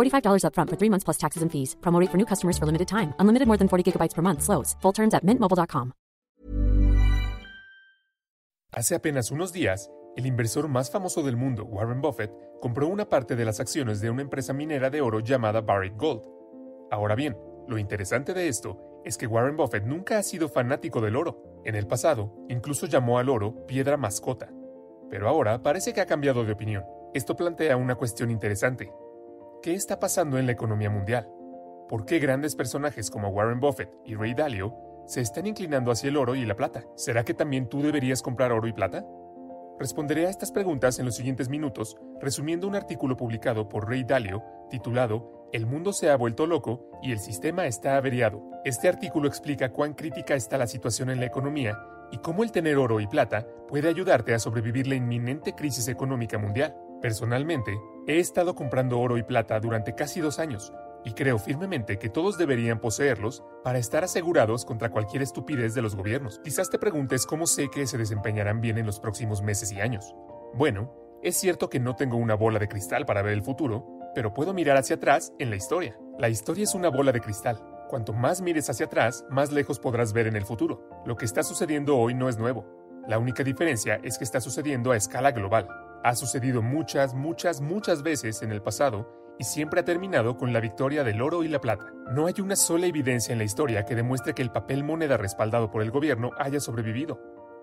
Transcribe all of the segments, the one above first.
$45 upfront for three months plus taxes and fees. Promo rate for new customers for limited time. Unlimited more than 40 gigabytes per month. Slows. Full terms at mintmobile.com. Hace apenas unos días, el inversor más famoso del mundo, Warren Buffett, compró una parte de las acciones de una empresa minera de oro llamada Barrick Gold. Ahora bien, lo interesante de esto es que Warren Buffett nunca ha sido fanático del oro. En el pasado, incluso llamó al oro piedra mascota. Pero ahora parece que ha cambiado de opinión. Esto plantea una cuestión interesante. ¿Qué está pasando en la economía mundial? ¿Por qué grandes personajes como Warren Buffett y Ray Dalio se están inclinando hacia el oro y la plata? ¿Será que también tú deberías comprar oro y plata? Responderé a estas preguntas en los siguientes minutos, resumiendo un artículo publicado por Ray Dalio titulado El mundo se ha vuelto loco y el sistema está averiado. Este artículo explica cuán crítica está la situación en la economía y cómo el tener oro y plata puede ayudarte a sobrevivir la inminente crisis económica mundial. Personalmente, he estado comprando oro y plata durante casi dos años y creo firmemente que todos deberían poseerlos para estar asegurados contra cualquier estupidez de los gobiernos. Quizás te preguntes cómo sé que se desempeñarán bien en los próximos meses y años. Bueno, es cierto que no tengo una bola de cristal para ver el futuro, pero puedo mirar hacia atrás en la historia. La historia es una bola de cristal. Cuanto más mires hacia atrás, más lejos podrás ver en el futuro. Lo que está sucediendo hoy no es nuevo. La única diferencia es que está sucediendo a escala global. Ha sucedido muchas, muchas, muchas veces en el pasado y siempre ha terminado con la victoria del oro y la plata. No hay una sola evidencia en la historia que demuestre que el papel moneda respaldado por el gobierno haya sobrevivido.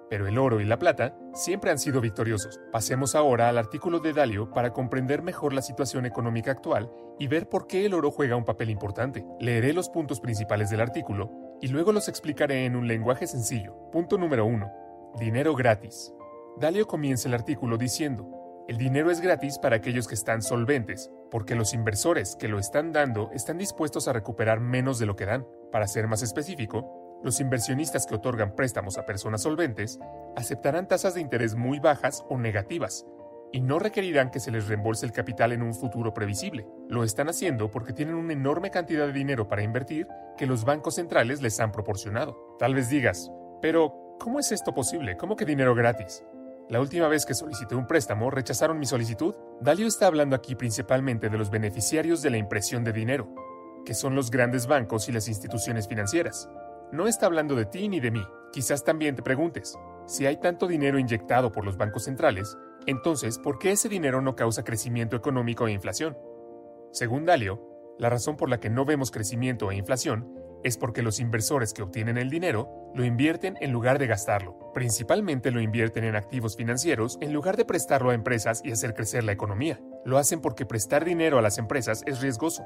Pero el oro y la plata siempre han sido victoriosos. Pasemos ahora al artículo de Dalio para comprender mejor la situación económica actual y ver por qué el oro juega un papel importante. Leeré los puntos principales del artículo y luego los explicaré en un lenguaje sencillo. Punto número 1. Dinero gratis. Dalio comienza el artículo diciendo, el dinero es gratis para aquellos que están solventes, porque los inversores que lo están dando están dispuestos a recuperar menos de lo que dan. Para ser más específico, los inversionistas que otorgan préstamos a personas solventes aceptarán tasas de interés muy bajas o negativas, y no requerirán que se les reembolse el capital en un futuro previsible. Lo están haciendo porque tienen una enorme cantidad de dinero para invertir que los bancos centrales les han proporcionado. Tal vez digas, pero ¿cómo es esto posible? ¿Cómo que dinero gratis? La última vez que solicité un préstamo rechazaron mi solicitud. Dalio está hablando aquí principalmente de los beneficiarios de la impresión de dinero, que son los grandes bancos y las instituciones financieras. No está hablando de ti ni de mí. Quizás también te preguntes, si hay tanto dinero inyectado por los bancos centrales, entonces, ¿por qué ese dinero no causa crecimiento económico e inflación? Según Dalio, la razón por la que no vemos crecimiento e inflación es porque los inversores que obtienen el dinero lo invierten en lugar de gastarlo. Principalmente lo invierten en activos financieros en lugar de prestarlo a empresas y hacer crecer la economía. Lo hacen porque prestar dinero a las empresas es riesgoso.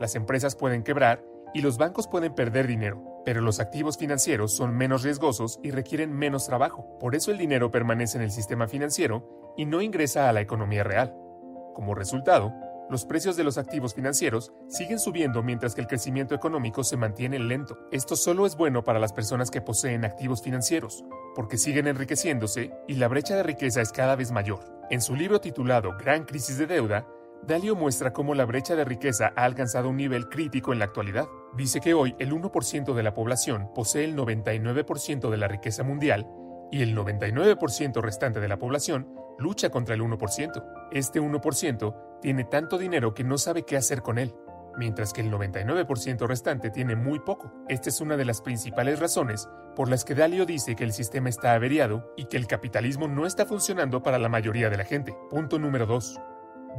Las empresas pueden quebrar y los bancos pueden perder dinero, pero los activos financieros son menos riesgosos y requieren menos trabajo. Por eso el dinero permanece en el sistema financiero y no ingresa a la economía real. Como resultado, los precios de los activos financieros siguen subiendo mientras que el crecimiento económico se mantiene lento. Esto solo es bueno para las personas que poseen activos financieros, porque siguen enriqueciéndose y la brecha de riqueza es cada vez mayor. En su libro titulado Gran Crisis de Deuda, Dalio muestra cómo la brecha de riqueza ha alcanzado un nivel crítico en la actualidad. Dice que hoy el 1% de la población posee el 99% de la riqueza mundial y el 99% restante de la población lucha contra el 1%. Este 1% tiene tanto dinero que no sabe qué hacer con él, mientras que el 99% restante tiene muy poco. Esta es una de las principales razones por las que Dalio dice que el sistema está averiado y que el capitalismo no está funcionando para la mayoría de la gente. Punto número 2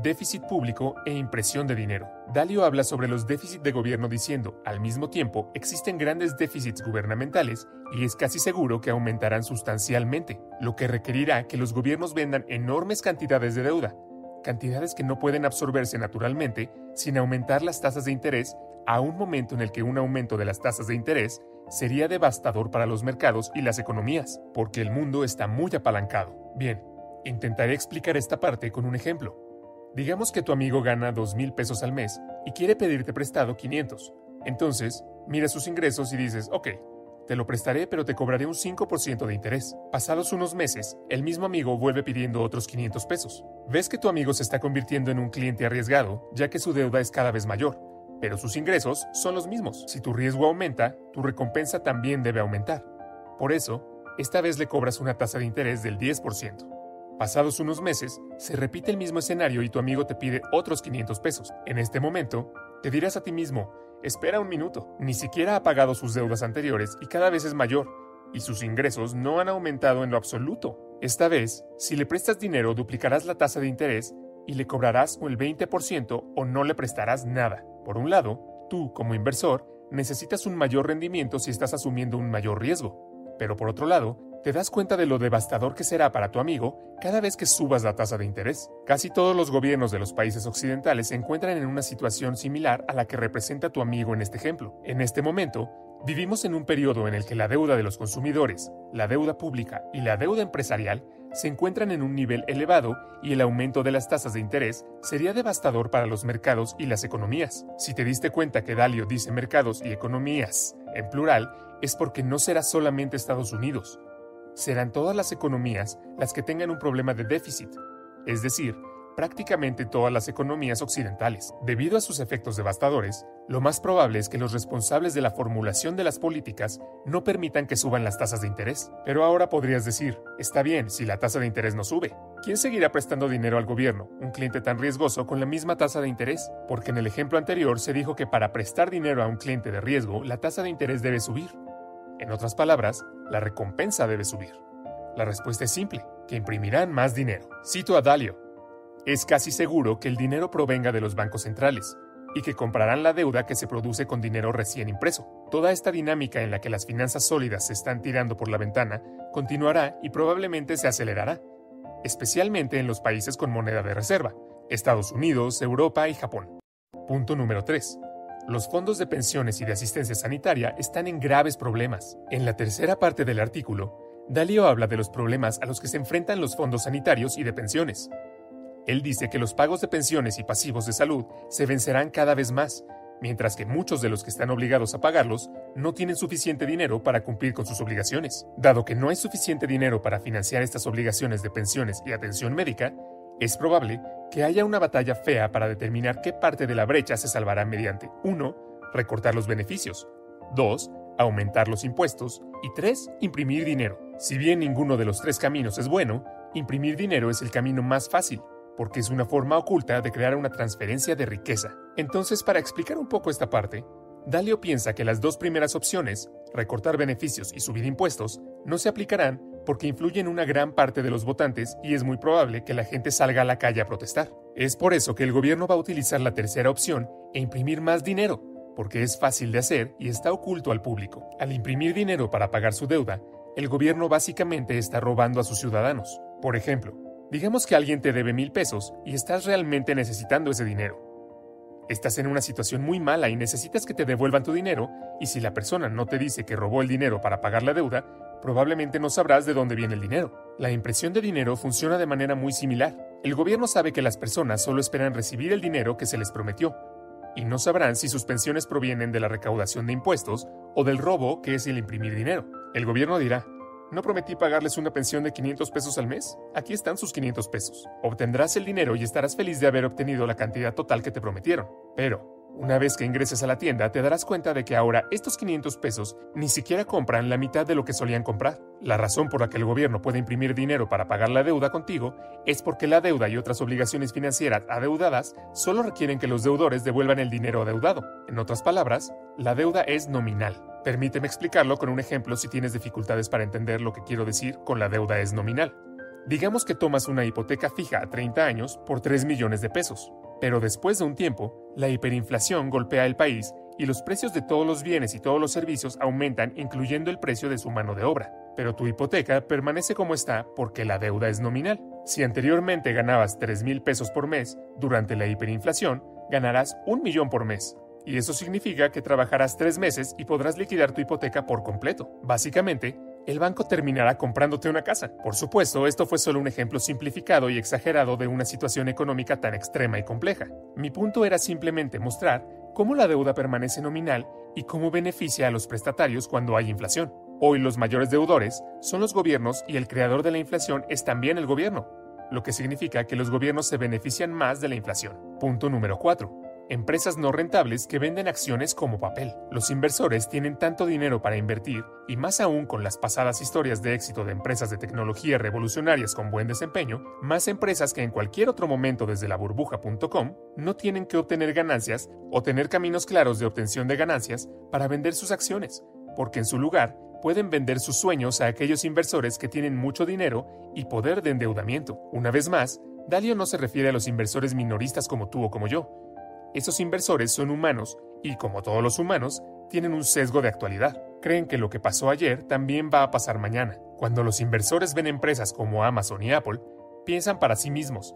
déficit público e impresión de dinero. Dalio habla sobre los déficits de gobierno diciendo, al mismo tiempo, existen grandes déficits gubernamentales y es casi seguro que aumentarán sustancialmente, lo que requerirá que los gobiernos vendan enormes cantidades de deuda, cantidades que no pueden absorberse naturalmente sin aumentar las tasas de interés a un momento en el que un aumento de las tasas de interés sería devastador para los mercados y las economías, porque el mundo está muy apalancado. Bien, intentaré explicar esta parte con un ejemplo. Digamos que tu amigo gana 2 mil pesos al mes y quiere pedirte prestado 500. Entonces, mira sus ingresos y dices, ok, te lo prestaré pero te cobraré un 5% de interés. Pasados unos meses, el mismo amigo vuelve pidiendo otros 500 pesos. Ves que tu amigo se está convirtiendo en un cliente arriesgado, ya que su deuda es cada vez mayor, pero sus ingresos son los mismos. Si tu riesgo aumenta, tu recompensa también debe aumentar. Por eso, esta vez le cobras una tasa de interés del 10%. Pasados unos meses, se repite el mismo escenario y tu amigo te pide otros 500 pesos. En este momento, te dirás a ti mismo, espera un minuto, ni siquiera ha pagado sus deudas anteriores y cada vez es mayor, y sus ingresos no han aumentado en lo absoluto. Esta vez, si le prestas dinero, duplicarás la tasa de interés y le cobrarás el 20% o no le prestarás nada. Por un lado, tú, como inversor, necesitas un mayor rendimiento si estás asumiendo un mayor riesgo. Pero por otro lado, te das cuenta de lo devastador que será para tu amigo cada vez que subas la tasa de interés. Casi todos los gobiernos de los países occidentales se encuentran en una situación similar a la que representa tu amigo en este ejemplo. En este momento, vivimos en un periodo en el que la deuda de los consumidores, la deuda pública y la deuda empresarial se encuentran en un nivel elevado y el aumento de las tasas de interés sería devastador para los mercados y las economías. Si te diste cuenta que Dalio dice mercados y economías en plural, es porque no será solamente Estados Unidos serán todas las economías las que tengan un problema de déficit, es decir, prácticamente todas las economías occidentales. Debido a sus efectos devastadores, lo más probable es que los responsables de la formulación de las políticas no permitan que suban las tasas de interés. Pero ahora podrías decir, está bien si la tasa de interés no sube. ¿Quién seguirá prestando dinero al gobierno, un cliente tan riesgoso con la misma tasa de interés? Porque en el ejemplo anterior se dijo que para prestar dinero a un cliente de riesgo, la tasa de interés debe subir. En otras palabras, la recompensa debe subir. La respuesta es simple, que imprimirán más dinero. Cito a Dalio. Es casi seguro que el dinero provenga de los bancos centrales y que comprarán la deuda que se produce con dinero recién impreso. Toda esta dinámica en la que las finanzas sólidas se están tirando por la ventana continuará y probablemente se acelerará, especialmente en los países con moneda de reserva, Estados Unidos, Europa y Japón. Punto número 3. Los fondos de pensiones y de asistencia sanitaria están en graves problemas. En la tercera parte del artículo, Dalio habla de los problemas a los que se enfrentan los fondos sanitarios y de pensiones. Él dice que los pagos de pensiones y pasivos de salud se vencerán cada vez más, mientras que muchos de los que están obligados a pagarlos no tienen suficiente dinero para cumplir con sus obligaciones. Dado que no hay suficiente dinero para financiar estas obligaciones de pensiones y atención médica, probable que haya una batalla fea para determinar qué parte de la brecha se salvará mediante 1. Recortar los beneficios, 2. Aumentar los impuestos y 3. Imprimir dinero. Si bien ninguno de los tres caminos es bueno, imprimir dinero es el camino más fácil, porque es una forma oculta de crear una transferencia de riqueza. Entonces, para explicar un poco esta parte, Dalio piensa que las dos primeras opciones, recortar beneficios y subir impuestos, no se aplicarán porque influyen una gran parte de los votantes y es muy probable que la gente salga a la calle a protestar. Es por eso que el gobierno va a utilizar la tercera opción e imprimir más dinero, porque es fácil de hacer y está oculto al público. Al imprimir dinero para pagar su deuda, el gobierno básicamente está robando a sus ciudadanos. Por ejemplo, digamos que alguien te debe mil pesos y estás realmente necesitando ese dinero. Estás en una situación muy mala y necesitas que te devuelvan tu dinero, y si la persona no te dice que robó el dinero para pagar la deuda, probablemente no sabrás de dónde viene el dinero. La impresión de dinero funciona de manera muy similar. El gobierno sabe que las personas solo esperan recibir el dinero que se les prometió, y no sabrán si sus pensiones provienen de la recaudación de impuestos o del robo que es el imprimir dinero. El gobierno dirá, ¿No prometí pagarles una pensión de 500 pesos al mes? Aquí están sus 500 pesos. Obtendrás el dinero y estarás feliz de haber obtenido la cantidad total que te prometieron. Pero, una vez que ingreses a la tienda, te darás cuenta de que ahora estos 500 pesos ni siquiera compran la mitad de lo que solían comprar. La razón por la que el gobierno puede imprimir dinero para pagar la deuda contigo es porque la deuda y otras obligaciones financieras adeudadas solo requieren que los deudores devuelvan el dinero adeudado. En otras palabras, la deuda es nominal. Permíteme explicarlo con un ejemplo si tienes dificultades para entender lo que quiero decir con la deuda es nominal. Digamos que tomas una hipoteca fija a 30 años por 3 millones de pesos. Pero después de un tiempo, la hiperinflación golpea el país y los precios de todos los bienes y todos los servicios aumentan incluyendo el precio de su mano de obra. Pero tu hipoteca permanece como está porque la deuda es nominal. Si anteriormente ganabas 3 mil pesos por mes, durante la hiperinflación ganarás un millón por mes. Y eso significa que trabajarás tres meses y podrás liquidar tu hipoteca por completo. Básicamente, el banco terminará comprándote una casa. Por supuesto, esto fue solo un ejemplo simplificado y exagerado de una situación económica tan extrema y compleja. Mi punto era simplemente mostrar cómo la deuda permanece nominal y cómo beneficia a los prestatarios cuando hay inflación. Hoy los mayores deudores son los gobiernos y el creador de la inflación es también el gobierno, lo que significa que los gobiernos se benefician más de la inflación. Punto número 4 empresas no rentables que venden acciones como papel. Los inversores tienen tanto dinero para invertir, y más aún con las pasadas historias de éxito de empresas de tecnología revolucionarias con buen desempeño, más empresas que en cualquier otro momento desde la burbuja.com no tienen que obtener ganancias o tener caminos claros de obtención de ganancias para vender sus acciones, porque en su lugar pueden vender sus sueños a aquellos inversores que tienen mucho dinero y poder de endeudamiento. Una vez más, Dalio no se refiere a los inversores minoristas como tú o como yo, esos inversores son humanos y, como todos los humanos, tienen un sesgo de actualidad. Creen que lo que pasó ayer también va a pasar mañana. Cuando los inversores ven empresas como Amazon y Apple, piensan para sí mismos,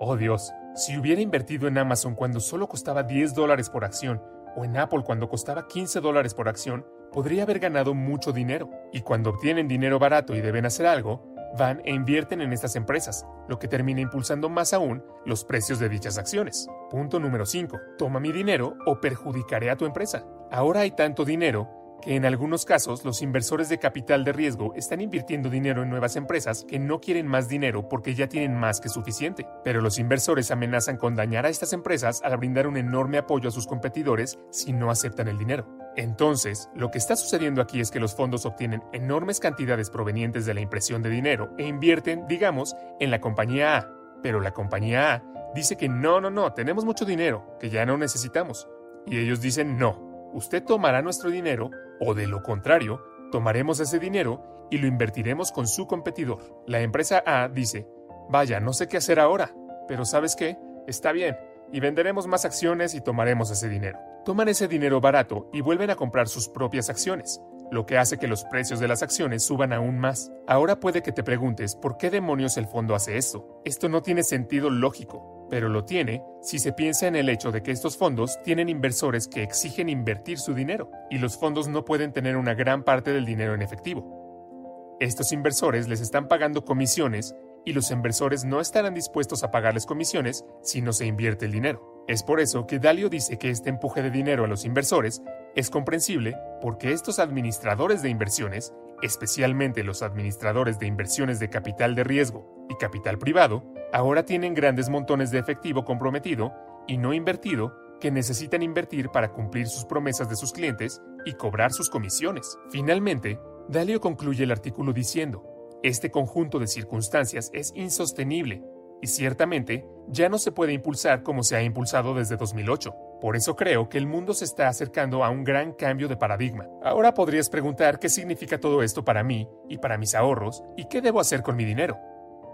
oh Dios, si hubiera invertido en Amazon cuando solo costaba 10 dólares por acción, o en Apple cuando costaba 15 dólares por acción, podría haber ganado mucho dinero. Y cuando obtienen dinero barato y deben hacer algo, van e invierten en estas empresas, lo que termina impulsando más aún los precios de dichas acciones. Punto número 5. Toma mi dinero o perjudicaré a tu empresa. Ahora hay tanto dinero que en algunos casos los inversores de capital de riesgo están invirtiendo dinero en nuevas empresas que no quieren más dinero porque ya tienen más que suficiente. Pero los inversores amenazan con dañar a estas empresas al brindar un enorme apoyo a sus competidores si no aceptan el dinero. Entonces, lo que está sucediendo aquí es que los fondos obtienen enormes cantidades provenientes de la impresión de dinero e invierten, digamos, en la compañía A. Pero la compañía A dice que no, no, no, tenemos mucho dinero, que ya no necesitamos. Y ellos dicen no, usted tomará nuestro dinero o de lo contrario, tomaremos ese dinero y lo invertiremos con su competidor. La empresa A dice, vaya, no sé qué hacer ahora, pero ¿sabes qué? Está bien, y venderemos más acciones y tomaremos ese dinero toman ese dinero barato y vuelven a comprar sus propias acciones, lo que hace que los precios de las acciones suban aún más. Ahora puede que te preguntes por qué demonios el fondo hace esto. Esto no tiene sentido lógico, pero lo tiene si se piensa en el hecho de que estos fondos tienen inversores que exigen invertir su dinero, y los fondos no pueden tener una gran parte del dinero en efectivo. Estos inversores les están pagando comisiones y los inversores no estarán dispuestos a pagarles comisiones si no se invierte el dinero. Es por eso que Dalio dice que este empuje de dinero a los inversores es comprensible porque estos administradores de inversiones, especialmente los administradores de inversiones de capital de riesgo y capital privado, ahora tienen grandes montones de efectivo comprometido y no invertido que necesitan invertir para cumplir sus promesas de sus clientes y cobrar sus comisiones. Finalmente, Dalio concluye el artículo diciendo, este conjunto de circunstancias es insostenible y ciertamente ya no se puede impulsar como se ha impulsado desde 2008. Por eso creo que el mundo se está acercando a un gran cambio de paradigma. Ahora podrías preguntar qué significa todo esto para mí y para mis ahorros y qué debo hacer con mi dinero.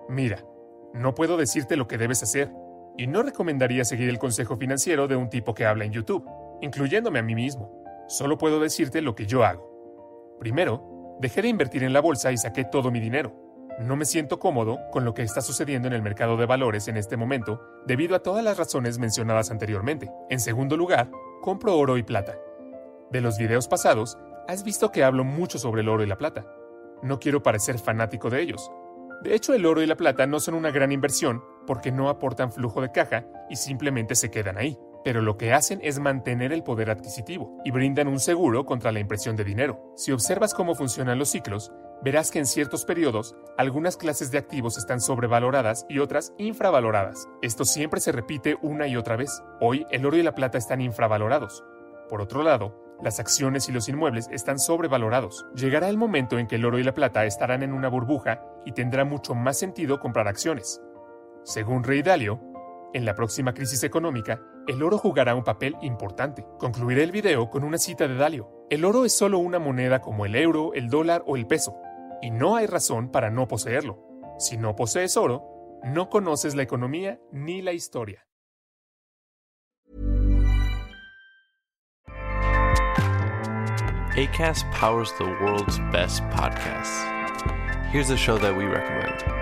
Mira, no puedo decirte lo que debes hacer y no recomendaría seguir el consejo financiero de un tipo que habla en YouTube, incluyéndome a mí mismo. Solo puedo decirte lo que yo hago. Primero, dejé de invertir en la bolsa y saqué todo mi dinero. No me siento cómodo con lo que está sucediendo en el mercado de valores en este momento debido a todas las razones mencionadas anteriormente. En segundo lugar, compro oro y plata. De los videos pasados, has visto que hablo mucho sobre el oro y la plata. No quiero parecer fanático de ellos. De hecho, el oro y la plata no son una gran inversión porque no aportan flujo de caja y simplemente se quedan ahí. Pero lo que hacen es mantener el poder adquisitivo y brindan un seguro contra la impresión de dinero. Si observas cómo funcionan los ciclos, verás que en ciertos periodos algunas clases de activos están sobrevaloradas y otras infravaloradas. Esto siempre se repite una y otra vez. Hoy el oro y la plata están infravalorados. Por otro lado, las acciones y los inmuebles están sobrevalorados. Llegará el momento en que el oro y la plata estarán en una burbuja y tendrá mucho más sentido comprar acciones. Según Rey Dalio, en la próxima crisis económica, el oro jugará un papel importante. Concluiré el video con una cita de Dalio. El oro es solo una moneda como el euro, el dólar o el peso, y no hay razón para no poseerlo. Si no posees oro, no conoces la economía ni la historia. ACAST powers the world's best podcasts. Here's a show that we recommend.